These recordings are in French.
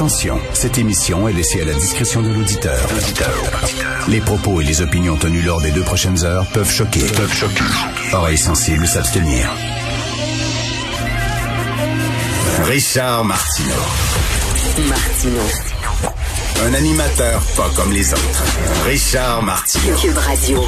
Attention, cette émission est laissée à la discrétion de l'auditeur. Les propos et les opinions tenues lors des deux prochaines heures peuvent choquer. Peuvent choquer. Oreilles sensibles s'abstenir. Richard Martineau. Martino. Un animateur pas comme les autres. Richard Martineau. Cube Radio.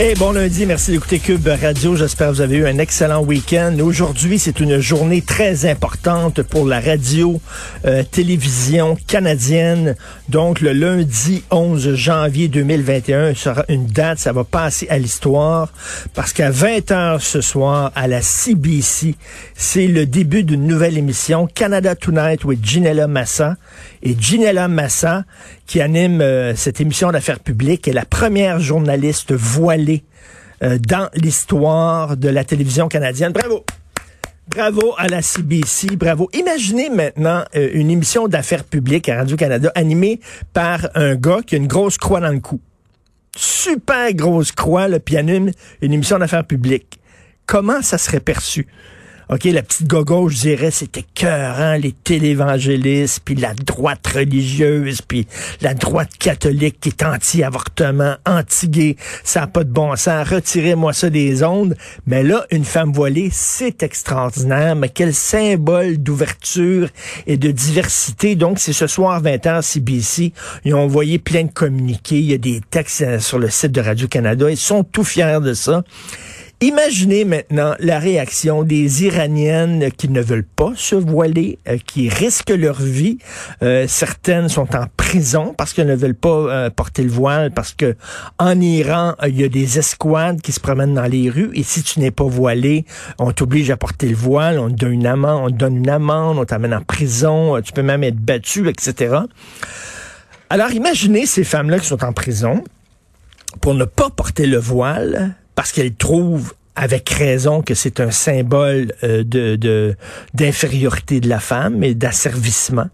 Hey, bon lundi, merci d'écouter Cube Radio. J'espère que vous avez eu un excellent week-end. Aujourd'hui, c'est une journée très importante pour la radio euh, télévision canadienne. Donc, le lundi 11 janvier 2021 sera une date, ça va passer à l'histoire parce qu'à 20h ce soir à la CBC, c'est le début d'une nouvelle émission Canada Tonight with Ginella Massa. Et Ginella Massa, qui anime euh, cette émission d'affaires publiques, est la première journaliste voilée euh, dans l'histoire de la télévision canadienne. Bravo! Bravo à la CBC, bravo. Imaginez maintenant euh, une émission d'affaires publiques à Radio-Canada animée par un gars qui a une grosse croix dans le cou. Super grosse croix, le pianime, une émission d'affaires publiques. Comment ça serait perçu? OK, la petite gogo, je dirais, c'était cœur, les télévangélistes, puis la droite religieuse, puis la droite catholique qui est anti-avortement, anti-gay, ça n'a pas de bon sens, retirez-moi ça des ondes. Mais là, une femme voilée, c'est extraordinaire, mais quel symbole d'ouverture et de diversité. Donc, c'est ce soir 20h CBC, ils ont envoyé plein de communiqués, il y a des textes euh, sur le site de Radio-Canada, ils sont tout fiers de ça. Imaginez maintenant la réaction des Iraniennes qui ne veulent pas se voiler, euh, qui risquent leur vie. Euh, certaines sont en prison parce qu'elles ne veulent pas euh, porter le voile, parce que en Iran, euh, il y a des escouades qui se promènent dans les rues et si tu n'es pas voilé, on t'oblige à porter le voile, on te donne une amende, on te donne une amende, on t'amène en prison, tu peux même être battu, etc. Alors imaginez ces femmes-là qui sont en prison pour ne pas porter le voile parce qu'elles trouvent avec raison que c'est un symbole euh, de d'infériorité de, la femme et d'asservissement.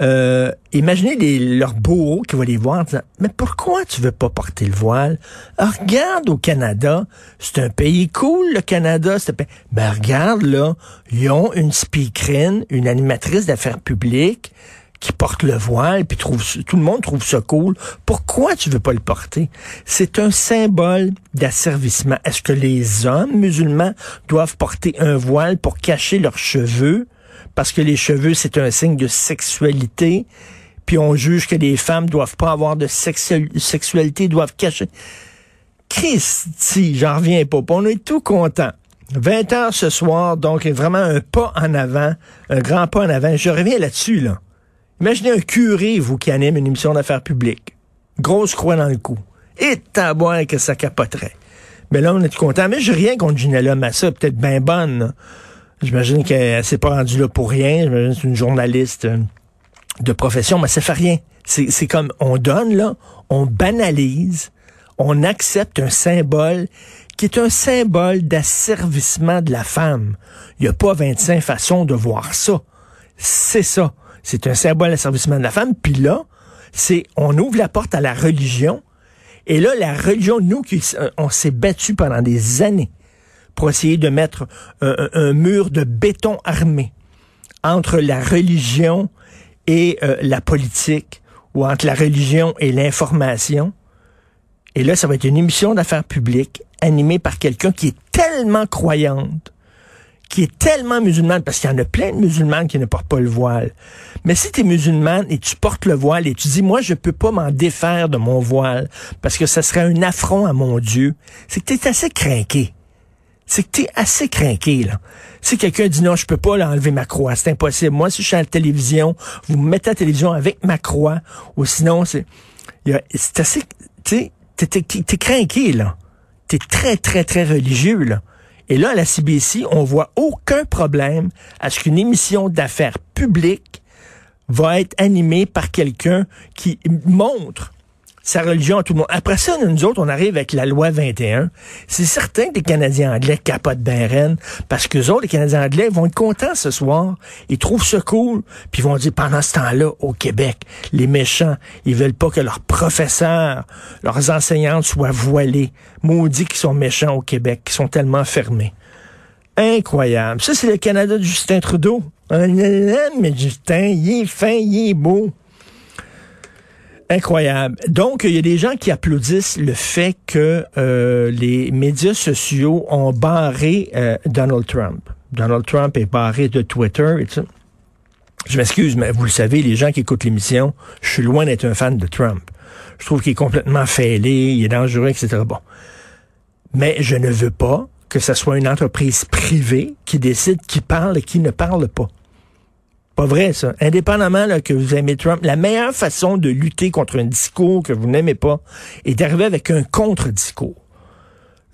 Euh, imaginez les, leurs bourreaux qui vont les voir en disant Mais pourquoi tu veux pas porter le voile? Ah, regarde au Canada, c'est un pays cool, le Canada. c'est pays- Ben regarde là, ils ont une speakerine, une animatrice d'affaires publiques qui porte le voile, puis trouve, tout le monde trouve ça cool. Pourquoi tu veux pas le porter? C'est un symbole d'asservissement. Est-ce que les hommes musulmans doivent porter un voile pour cacher leurs cheveux? Parce que les cheveux, c'est un signe de sexualité. Puis on juge que les femmes doivent pas avoir de sexu- sexualité, doivent cacher. Christy, j'en reviens pas. On est tout content. 20 heures ce soir, donc vraiment un pas en avant, un grand pas en avant. Je reviens là-dessus, là. Imaginez un curé, vous, qui anime une émission d'affaires publiques. Grosse croix dans le cou. Et taboire que ça capoterait. Mais là, on est content. Mais j'ai rien contre Ginella Massa, peut-être bien bonne. J'imagine qu'elle s'est pas rendue là pour rien. J'imagine c'est une journaliste euh, de profession, mais ça fait rien. C'est c'est comme, on donne, là, on banalise, on accepte un symbole qui est un symbole d'asservissement de la femme. Il n'y a pas 25 façons de voir ça. C'est ça. C'est un symbole d'asservissement de la femme. Puis là, c'est on ouvre la porte à la religion. Et là, la religion, nous, qui, euh, on s'est battu pendant des années pour essayer de mettre un, mur de béton armé entre la religion et euh, la politique, ou entre la religion et l'information. Et là, ça va être une émission d'affaires publiques animée par quelqu'un qui est tellement croyante, qui est tellement musulmane, parce qu'il y en a plein de musulmanes qui ne portent pas le voile. Mais si tu es musulmane et tu portes le voile et tu dis, moi, je peux pas m'en défaire de mon voile, parce que ça serait un affront à mon Dieu, c'est que tu es assez craqué. c'est que tu assez craqué, là. Si quelqu'un dit non, je peux pas enlever ma croix, c'est impossible. Moi, si je suis à la télévision, vous me mettez à la télévision avec ma croix, ou sinon, c'est, c'est assez, tu sais, t'es craqué, là. T'es très, très, très religieux, là. Et là, à la CBC, on voit aucun problème à ce qu'une émission d'affaires publique va être animée par quelqu'un qui montre sa religion à tout le monde. Après ça, nous autres, on arrive avec la loi 21. C'est certain que les Canadiens anglais capotent bien reine, parce que autres, les Canadiens anglais, vont être contents ce soir. Ils trouvent ça cool, puis ils vont dire, pendant ce temps-là, au Québec, les méchants, ils veulent pas que leurs professeurs, leurs enseignantes soient voilés. Maudits qui sont méchants au Québec, qui sont tellement fermés. Incroyable. Ça, c'est le Canada de Justin Trudeau. Mais Justin, il est fin, il est beau. Incroyable. Donc, il y a des gens qui applaudissent le fait que euh, les médias sociaux ont barré euh, Donald Trump. Donald Trump est barré de Twitter et Je m'excuse, mais vous le savez, les gens qui écoutent l'émission, je suis loin d'être un fan de Trump. Je trouve qu'il est complètement fêlé, il est dangereux, etc. Bon. Mais je ne veux pas que ce soit une entreprise privée qui décide qui parle et qui ne parle pas pas vrai, ça. Indépendamment là, que vous aimez Trump, la meilleure façon de lutter contre un discours que vous n'aimez pas est d'arriver avec un contre-discours.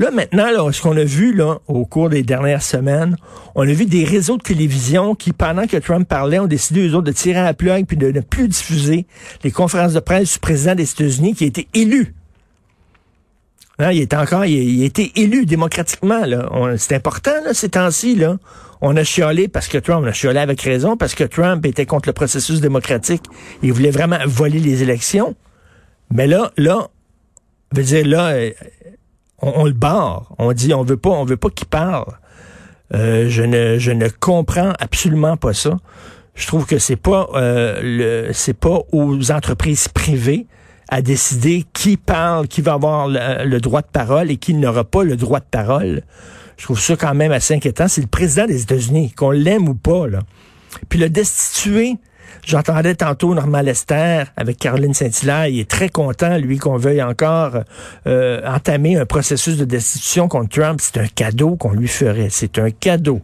Là, maintenant, là, ce qu'on a vu là, au cours des dernières semaines, on a vu des réseaux de télévision qui, pendant que Trump parlait, ont décidé, eux autres, de tirer à la plug puis de ne plus diffuser les conférences de presse du président des États-Unis qui a été élu. Hein, il est encore, il, a été élu démocratiquement. C'est important, là, ces temps-ci. On a chiolé parce que Trump, on a chiolé avec raison, parce que Trump était contre le processus démocratique. Il voulait vraiment voler les élections. Mais là, là, dire, là, euh, on, le barre. On dit, on veut pas, on veut pas qu'il parle. Euh, je ne, je ne comprends absolument pas ça. Je trouve que c'est pas, euh, le, c'est pas aux entreprises privées à décider qui parle, qui va avoir le droit de parole et qui n'aura pas le droit de parole. Je trouve ça quand même assez inquiétant. C'est le président des États-Unis, qu'on l'aime ou pas, là. Puis le destituer, J'entendais tantôt Normand Lester avec Caroline Saint-Hilaire. Il est très content, lui, qu'on veuille encore euh, entamer un processus de destitution contre Trump. C'est un cadeau qu'on lui ferait. C'est un cadeau.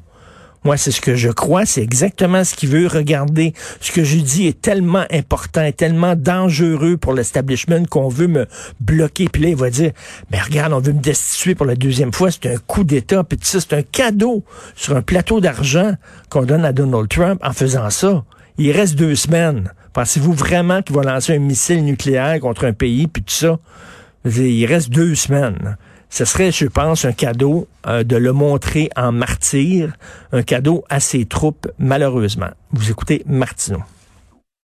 Moi, c'est ce que je crois, c'est exactement ce qu'il veut. Regarder, ce que je dis est tellement important, est tellement dangereux pour l'establishment qu'on veut me bloquer. Puis là, il va dire, mais regarde, on veut me destituer pour la deuxième fois, c'est un coup d'État. Puis ça, c'est un cadeau sur un plateau d'argent qu'on donne à Donald Trump en faisant ça. Il reste deux semaines. Pensez-vous vraiment qu'il va lancer un missile nucléaire contre un pays, puis tout ça? Il reste deux semaines ce serait, je pense, un cadeau euh, de le montrer en martyr, un cadeau à ses troupes, malheureusement. Vous écoutez Martineau.